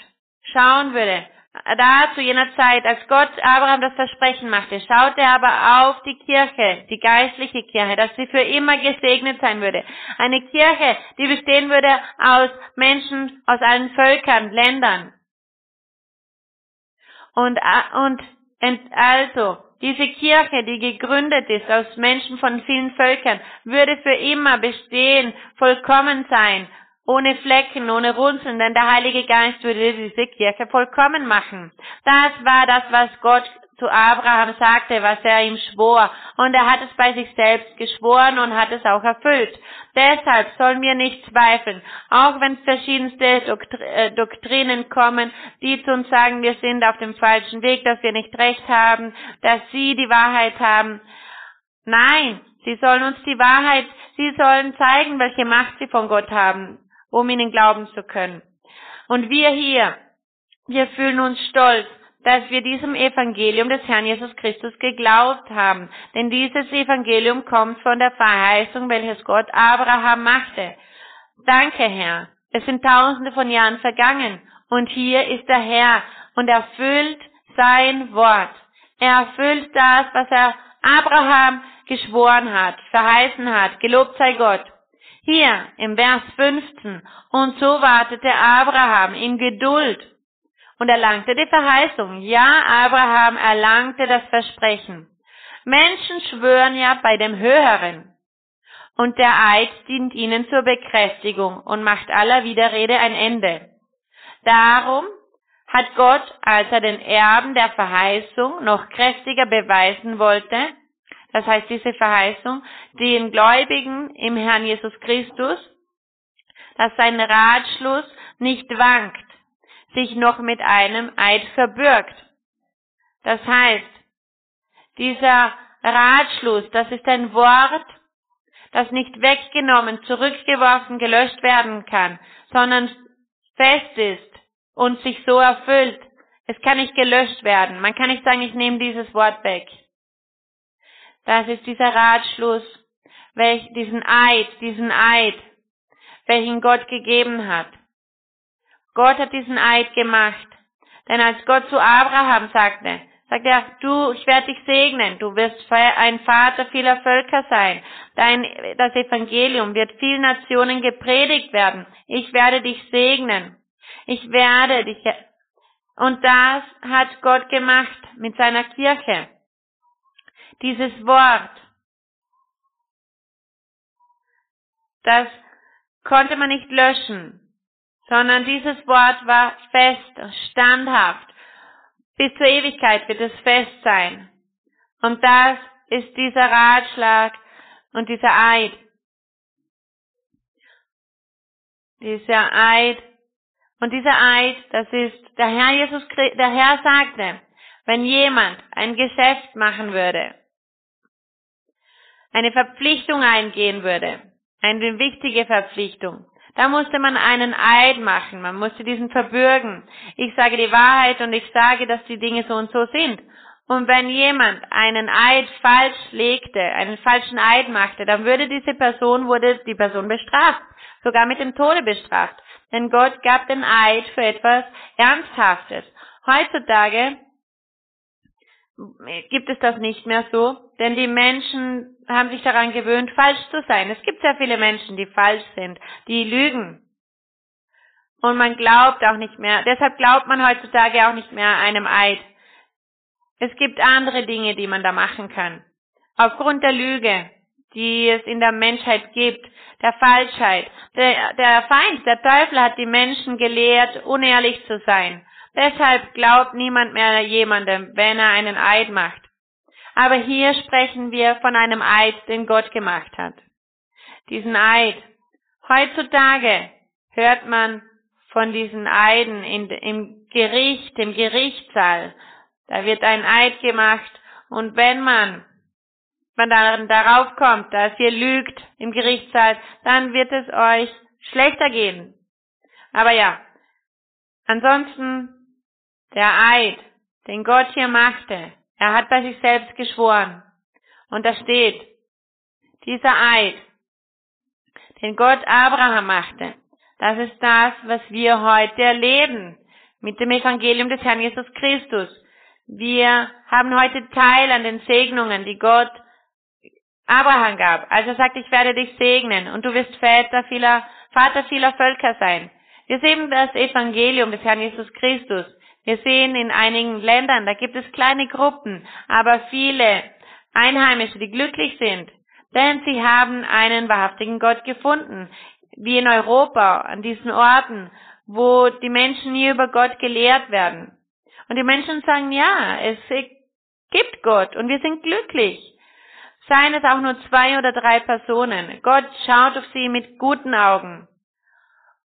[SPEAKER 1] schauen würde, da zu jener Zeit, als Gott Abraham das Versprechen machte, schaute er aber auf die Kirche, die geistliche Kirche, dass sie für immer gesegnet sein würde. Eine Kirche, die bestehen würde aus Menschen aus allen Völkern, Ländern. Und, äh, und also, diese Kirche, die gegründet ist aus Menschen von vielen Völkern, würde für immer bestehen, vollkommen sein ohne Flecken, ohne Runzeln, denn der Heilige Geist würde diese Kirche vollkommen machen. Das war das, was Gott zu Abraham sagte, was er ihm schwor. Und er hat es bei sich selbst geschworen und hat es auch erfüllt. Deshalb sollen wir nicht zweifeln, auch wenn verschiedenste Doktri äh, Doktrinen kommen, die zu uns sagen, wir sind auf dem falschen Weg, dass wir nicht recht haben, dass sie die Wahrheit haben. Nein, sie sollen uns die Wahrheit, sie sollen zeigen, welche Macht sie von Gott haben um ihnen glauben zu können. Und wir hier, wir fühlen uns stolz, dass wir diesem Evangelium des Herrn Jesus Christus geglaubt haben. Denn dieses Evangelium kommt von der Verheißung, welches Gott Abraham machte. Danke, Herr. Es sind tausende von Jahren vergangen. Und hier ist der Herr und erfüllt sein Wort. Er erfüllt das, was er Abraham geschworen hat, verheißen hat. Gelobt sei Gott. Hier im Vers 15. Und so wartete Abraham in Geduld und erlangte die Verheißung. Ja, Abraham erlangte das Versprechen. Menschen schwören ja bei dem Höheren. Und der Eid dient ihnen zur Bekräftigung und macht aller Widerrede ein Ende. Darum hat Gott, als er den Erben der Verheißung noch kräftiger beweisen wollte, das heißt diese Verheißung, den Gläubigen im Herrn Jesus Christus, dass sein Ratschluss nicht wankt, sich noch mit einem Eid verbürgt. Das heißt, dieser Ratschluss, das ist ein Wort, das nicht weggenommen, zurückgeworfen, gelöscht werden kann, sondern fest ist und sich so erfüllt. Es kann nicht gelöscht werden. Man kann nicht sagen, ich nehme dieses Wort weg. Das ist dieser Ratschluss, welch, diesen Eid, diesen Eid, welchen Gott gegeben hat. Gott hat diesen Eid gemacht. Denn als Gott zu Abraham sagte, sagt er, du, ich werde dich segnen, du wirst ein Vater vieler Völker sein. Dein, das Evangelium wird vielen Nationen gepredigt werden. Ich werde dich segnen. Ich werde dich, und das hat Gott gemacht mit seiner Kirche. Dieses Wort, das konnte man nicht löschen, sondern dieses Wort war fest, standhaft. Bis zur Ewigkeit wird es fest sein. Und das ist dieser Ratschlag und dieser Eid. Dieser Eid. Und dieser Eid, das ist, der Herr Jesus, der Herr sagte, wenn jemand ein Geschäft machen würde, eine Verpflichtung eingehen würde, eine wichtige Verpflichtung, da musste man einen Eid machen, man musste diesen verbürgen. Ich sage die Wahrheit und ich sage, dass die Dinge so und so sind. Und wenn jemand einen Eid falsch legte, einen falschen Eid machte, dann würde diese Person, wurde die Person bestraft, sogar mit dem Tode bestraft. Denn Gott gab den Eid für etwas Ernsthaftes. Heutzutage gibt es das nicht mehr so, denn die Menschen haben sich daran gewöhnt, falsch zu sein. Es gibt sehr viele Menschen, die falsch sind, die lügen. Und man glaubt auch nicht mehr, deshalb glaubt man heutzutage auch nicht mehr einem Eid. Es gibt andere Dinge, die man da machen kann. Aufgrund der Lüge, die es in der Menschheit gibt, der Falschheit. Der, der Feind, der Teufel hat die Menschen gelehrt, unehrlich zu sein. Deshalb glaubt niemand mehr jemandem, wenn er einen Eid macht. Aber hier sprechen wir von einem Eid, den Gott gemacht hat. Diesen Eid. Heutzutage hört man von diesen Eiden in, im Gericht, im Gerichtssaal. Da wird ein Eid gemacht und wenn man, man dann darauf kommt, dass ihr lügt im Gerichtssaal, dann wird es euch schlechter gehen. Aber ja, ansonsten der Eid, den Gott hier machte, er hat bei sich selbst geschworen. Und da steht, dieser Eid, den Gott Abraham machte, das ist das, was wir heute erleben mit dem Evangelium des Herrn Jesus Christus. Wir haben heute Teil an den Segnungen, die Gott Abraham gab. Also sagt, ich werde dich segnen und du wirst Väter vieler, Vater vieler Völker sein. Wir sehen das Evangelium des Herrn Jesus Christus. Wir sehen in einigen Ländern, da gibt es kleine Gruppen, aber viele Einheimische, die glücklich sind, denn sie haben einen wahrhaftigen Gott gefunden, wie in Europa, an diesen Orten, wo die Menschen nie über Gott gelehrt werden. Und die Menschen sagen, ja, es gibt Gott und wir sind glücklich. Seien es auch nur zwei oder drei Personen. Gott schaut auf sie mit guten Augen.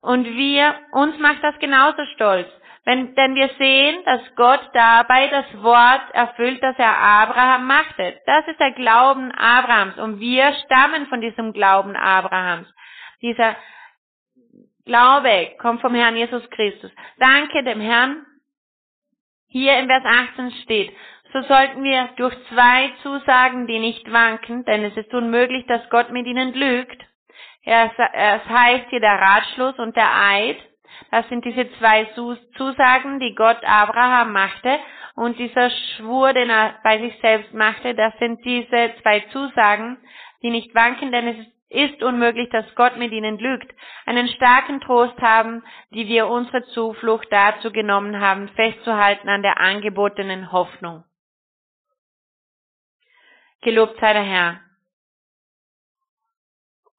[SPEAKER 1] Und wir, uns macht das genauso stolz. Wenn, denn wir sehen, dass Gott dabei das Wort erfüllt, das er Abraham machte. Das ist der Glauben Abrahams und wir stammen von diesem Glauben Abrahams. Dieser Glaube kommt vom Herrn Jesus Christus. Danke dem Herrn. Hier in Vers 18 steht, so sollten wir durch zwei Zusagen, die nicht wanken, denn es ist unmöglich, dass Gott mit ihnen lügt. Es heißt hier der Ratschluss und der Eid. Das sind diese zwei Zusagen, die Gott Abraham machte. Und dieser Schwur, den er bei sich selbst machte, das sind diese zwei Zusagen, die nicht wanken, denn es ist unmöglich, dass Gott mit ihnen lügt. Einen starken Trost haben, die wir unsere Zuflucht dazu genommen haben, festzuhalten an der angebotenen Hoffnung. Gelobt sei der Herr.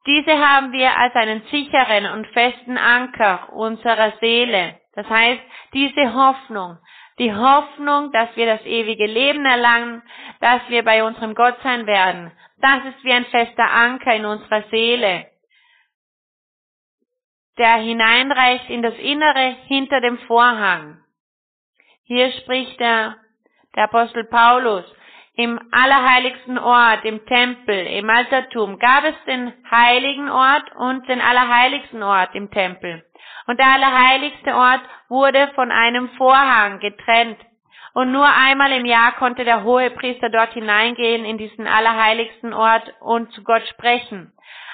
[SPEAKER 1] Diese haben wir als einen sicheren und festen Anker unserer Seele. Das heißt, diese Hoffnung, die Hoffnung, dass wir das ewige Leben erlangen, dass wir bei unserem Gott sein werden, das ist wie ein fester Anker in unserer Seele, der hineinreicht in das Innere hinter dem Vorhang. Hier spricht der, der Apostel Paulus, im allerheiligsten Ort, im Tempel, im Altertum, gab es den heiligen Ort und den allerheiligsten Ort im Tempel. Und der allerheiligste Ort wurde von einem Vorhang getrennt. Und nur einmal im Jahr konnte der hohe Priester dort hineingehen in diesen allerheiligsten Ort und zu Gott sprechen.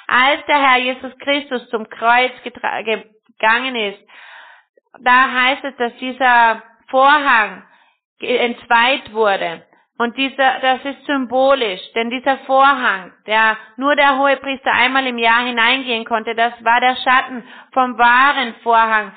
[SPEAKER 1] Als der Herr Jesus Christus zum Kreuz gegangen ist, da heißt es, dass dieser Vorhang entzweit wurde. Und dieser, das ist symbolisch, denn dieser Vorhang, der nur der hohe Priester einmal im Jahr hineingehen konnte, das war der Schatten vom wahren Vorhang,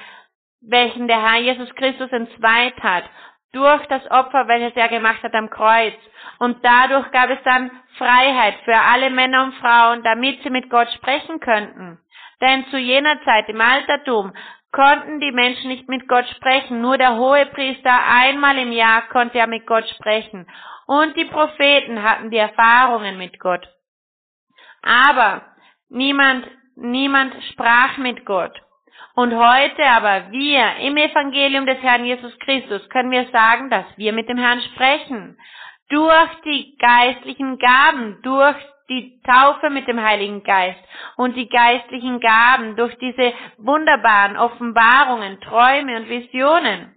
[SPEAKER 1] welchen der Herr Jesus Christus entzweit hat, durch das Opfer, welches er gemacht hat am Kreuz. Und dadurch gab es dann Freiheit für alle Männer und Frauen, damit sie mit Gott sprechen könnten. Denn zu jener Zeit im Altertum konnten die Menschen nicht mit Gott sprechen. Nur der hohe Priester einmal im Jahr konnte er mit Gott sprechen. Und die Propheten hatten die Erfahrungen mit Gott. Aber niemand, niemand sprach mit Gott. Und heute aber wir im Evangelium des Herrn Jesus Christus können wir sagen, dass wir mit dem Herrn sprechen. Durch die geistlichen Gaben, durch die Taufe mit dem Heiligen Geist und die geistlichen Gaben, durch diese wunderbaren Offenbarungen, Träume und Visionen.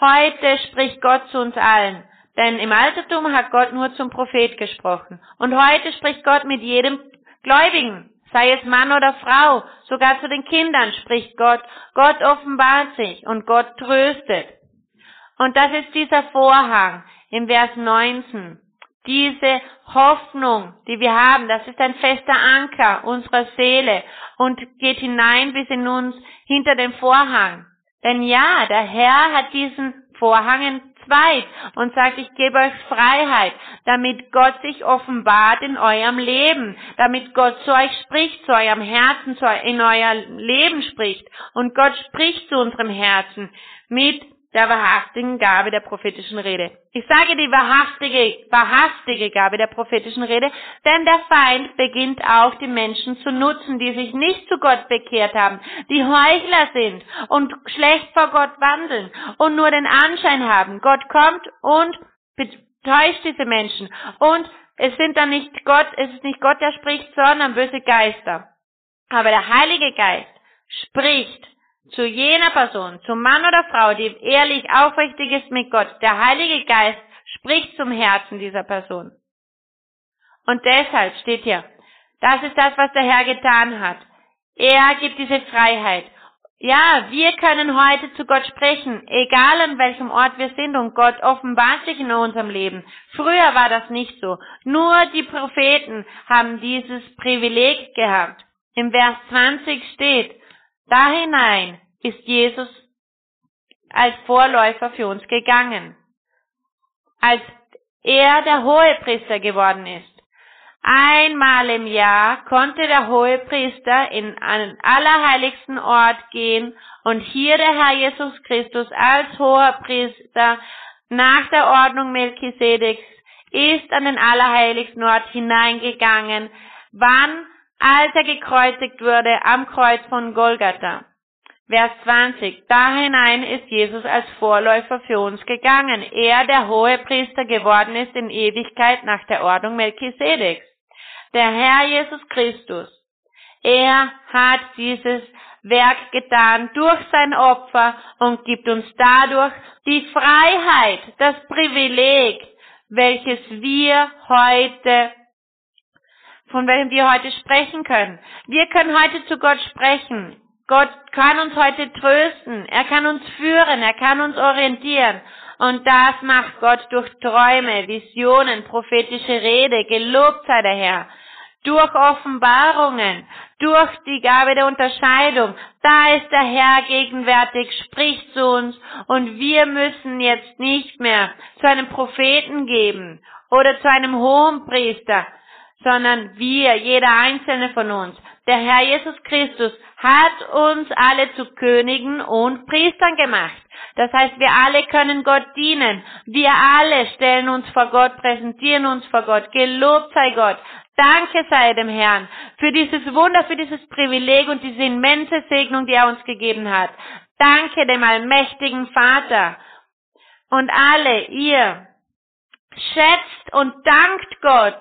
[SPEAKER 1] Heute spricht Gott zu uns allen. Denn im Altertum hat Gott nur zum Prophet gesprochen. Und heute spricht Gott mit jedem Gläubigen, sei es Mann oder Frau, sogar zu den Kindern spricht Gott. Gott offenbart sich und Gott tröstet. Und das ist dieser Vorhang im Vers 19. Diese Hoffnung, die wir haben, das ist ein fester Anker unserer Seele und geht hinein bis in uns hinter den Vorhang. Denn ja, der Herr hat diesen Vorhang zweit und sagt, ich gebe euch Freiheit, damit Gott sich offenbart in eurem Leben, damit Gott zu euch spricht, zu eurem Herzen, zu, in euer Leben spricht. Und Gott spricht zu unserem Herzen mit der wahrhaftigen Gabe der prophetischen Rede. Ich sage die wahrhaftige, wahrhaftige Gabe der prophetischen Rede, denn der Feind beginnt auch die Menschen zu nutzen, die sich nicht zu Gott bekehrt haben, die Heuchler sind und schlecht vor Gott wandeln und nur den Anschein haben. Gott kommt und betäuscht diese Menschen und es sind dann nicht Gott, es ist nicht Gott, der spricht, sondern böse Geister. Aber der Heilige Geist spricht zu jener Person, zum Mann oder Frau, die ehrlich aufrichtig ist mit Gott. Der Heilige Geist spricht zum Herzen dieser Person. Und deshalb steht hier, das ist das, was der Herr getan hat. Er gibt diese Freiheit. Ja, wir können heute zu Gott sprechen, egal an welchem Ort wir sind und Gott offenbart sich in unserem Leben. Früher war das nicht so. Nur die Propheten haben dieses Privileg gehabt. Im Vers 20 steht, da hinein ist Jesus als Vorläufer für uns gegangen, als er der Hohepriester geworden ist. Einmal im Jahr konnte der Hohepriester in einen allerheiligsten Ort gehen und hier der Herr Jesus Christus als Hohepriester nach der Ordnung Melchisedeks ist an den allerheiligsten Ort hineingegangen. Wann? Als er gekreuzigt wurde am Kreuz von Golgatha. Vers 20. Da hinein ist Jesus als Vorläufer für uns gegangen. Er, der hohe Priester geworden ist in Ewigkeit nach der Ordnung Melchisedeks. Der Herr Jesus Christus. Er hat dieses Werk getan durch sein Opfer und gibt uns dadurch die Freiheit, das Privileg, welches wir heute von welchem wir heute sprechen können. Wir können heute zu Gott sprechen. Gott kann uns heute trösten. Er kann uns führen. Er kann uns orientieren. Und das macht Gott durch Träume, Visionen, prophetische Rede. Gelobt sei der Herr. Durch Offenbarungen, durch die Gabe der Unterscheidung. Da ist der Herr gegenwärtig, spricht zu uns und wir müssen jetzt nicht mehr zu einem Propheten geben oder zu einem Hohenpriester, sondern wir, jeder einzelne von uns. Der Herr Jesus Christus hat uns alle zu Königen und Priestern gemacht. Das heißt, wir alle können Gott dienen. Wir alle stellen uns vor Gott, präsentieren uns vor Gott. Gelobt sei Gott. Danke sei dem Herrn für dieses Wunder, für dieses Privileg und diese immense Segnung, die er uns gegeben hat. Danke dem allmächtigen Vater. Und alle ihr, schätzt und dankt Gott,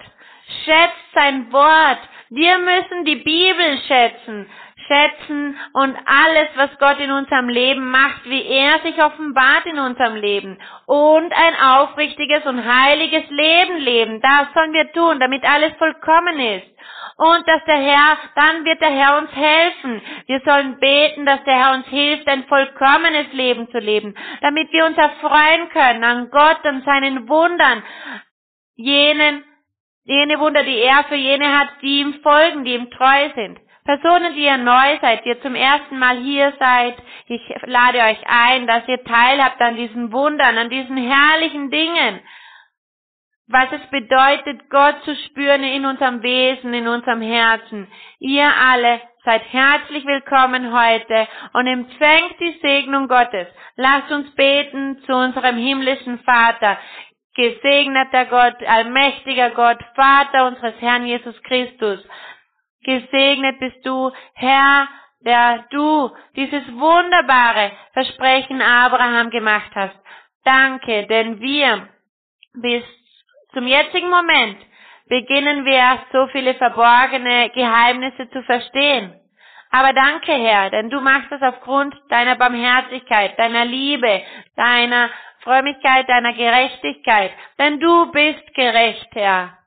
[SPEAKER 1] schätzt sein Wort. Wir müssen die Bibel schätzen, schätzen und alles, was Gott in unserem Leben macht, wie er sich offenbart in unserem Leben und ein aufrichtiges und heiliges Leben leben. Das sollen wir tun, damit alles vollkommen ist. Und dass der Herr, dann wird der Herr uns helfen. Wir sollen beten, dass der Herr uns hilft, ein vollkommenes Leben zu leben, damit wir uns erfreuen können an Gott und seinen Wundern, jenen, jene Wunder, die er für jene hat, die ihm folgen, die ihm treu sind. Personen, die ihr neu seid, die ihr zum ersten Mal hier seid, ich lade euch ein, dass ihr teilhabt an diesen Wundern, an diesen herrlichen Dingen, was es bedeutet, Gott zu spüren in unserem Wesen, in unserem Herzen. Ihr alle seid herzlich willkommen heute und empfängt die Segnung Gottes. Lasst uns beten zu unserem himmlischen Vater. Gesegneter Gott, allmächtiger Gott, Vater unseres Herrn Jesus Christus. Gesegnet bist du, Herr, der du dieses wunderbare Versprechen Abraham gemacht hast. Danke, denn wir bis zum jetzigen Moment beginnen wir so viele verborgene Geheimnisse zu verstehen. Aber danke, Herr, denn du machst das aufgrund deiner Barmherzigkeit, deiner Liebe, deiner Frömmigkeit, deiner Gerechtigkeit. Denn du bist gerecht, Herr.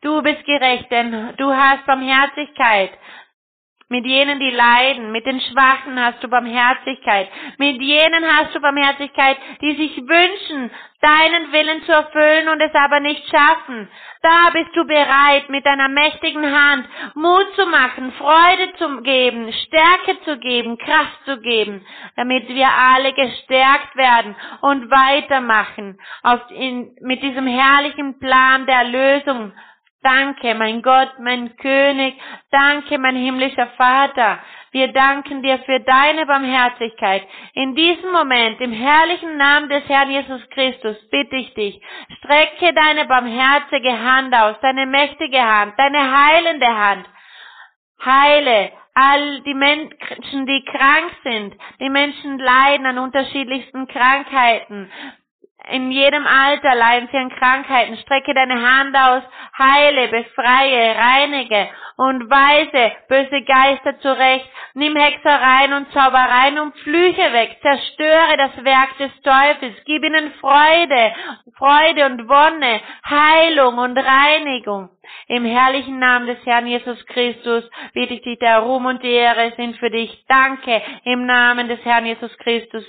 [SPEAKER 1] Du bist gerecht, denn du hast Barmherzigkeit. Mit jenen, die leiden, mit den Schwachen hast du Barmherzigkeit. Mit jenen hast du Barmherzigkeit, die sich wünschen, deinen Willen zu erfüllen und es aber nicht schaffen. Da bist du bereit, mit deiner mächtigen Hand Mut zu machen, Freude zu geben, Stärke zu geben, Kraft zu geben, damit wir alle gestärkt werden und weitermachen auf in, mit diesem herrlichen Plan der Lösung Danke, mein Gott, mein König. Danke, mein himmlischer Vater. Wir danken dir für deine Barmherzigkeit. In diesem Moment, im herrlichen Namen des Herrn Jesus Christus, bitte ich dich, strecke deine barmherzige Hand aus, deine mächtige Hand, deine heilende Hand. Heile all die Menschen, die krank sind. Die Menschen leiden an unterschiedlichsten Krankheiten in jedem Alter leiden sie an Krankheiten. Strecke deine Hand aus, heile, befreie, reinige und weise böse Geister zurecht. Nimm Hexereien und Zaubereien und Flüche weg. Zerstöre das Werk des Teufels. Gib ihnen Freude, Freude und Wonne, Heilung und Reinigung. Im herrlichen Namen des Herrn Jesus Christus bitte ich dich, der Ruhm und die Ehre sind für dich. Danke im Namen des Herrn Jesus Christus.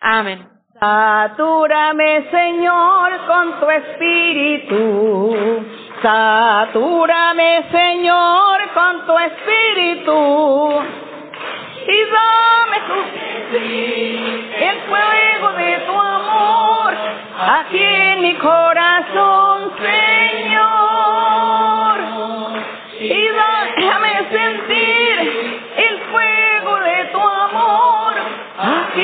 [SPEAKER 1] Amen.
[SPEAKER 2] Satúrame, Señor, con tu espíritu. Satúrame, Señor, con tu espíritu. Y dame tu el fuego de tu amor aquí en mi corazón, Señor. Y déjame sentir el fuego de tu amor aquí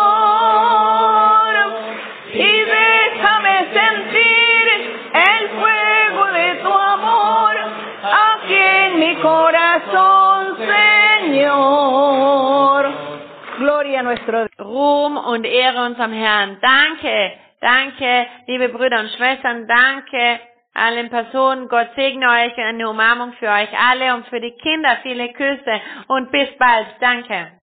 [SPEAKER 2] Aquí en mi corazón, Señor. Gloria a nuestro.
[SPEAKER 1] Ruhm und Ehre unserem Herrn. Danke, danke, liebe Brüder und Schwestern, danke allen Personen. Gott segne euch eine Umarmung für euch alle und für die Kinder. Viele Küsse und bis bald. Danke.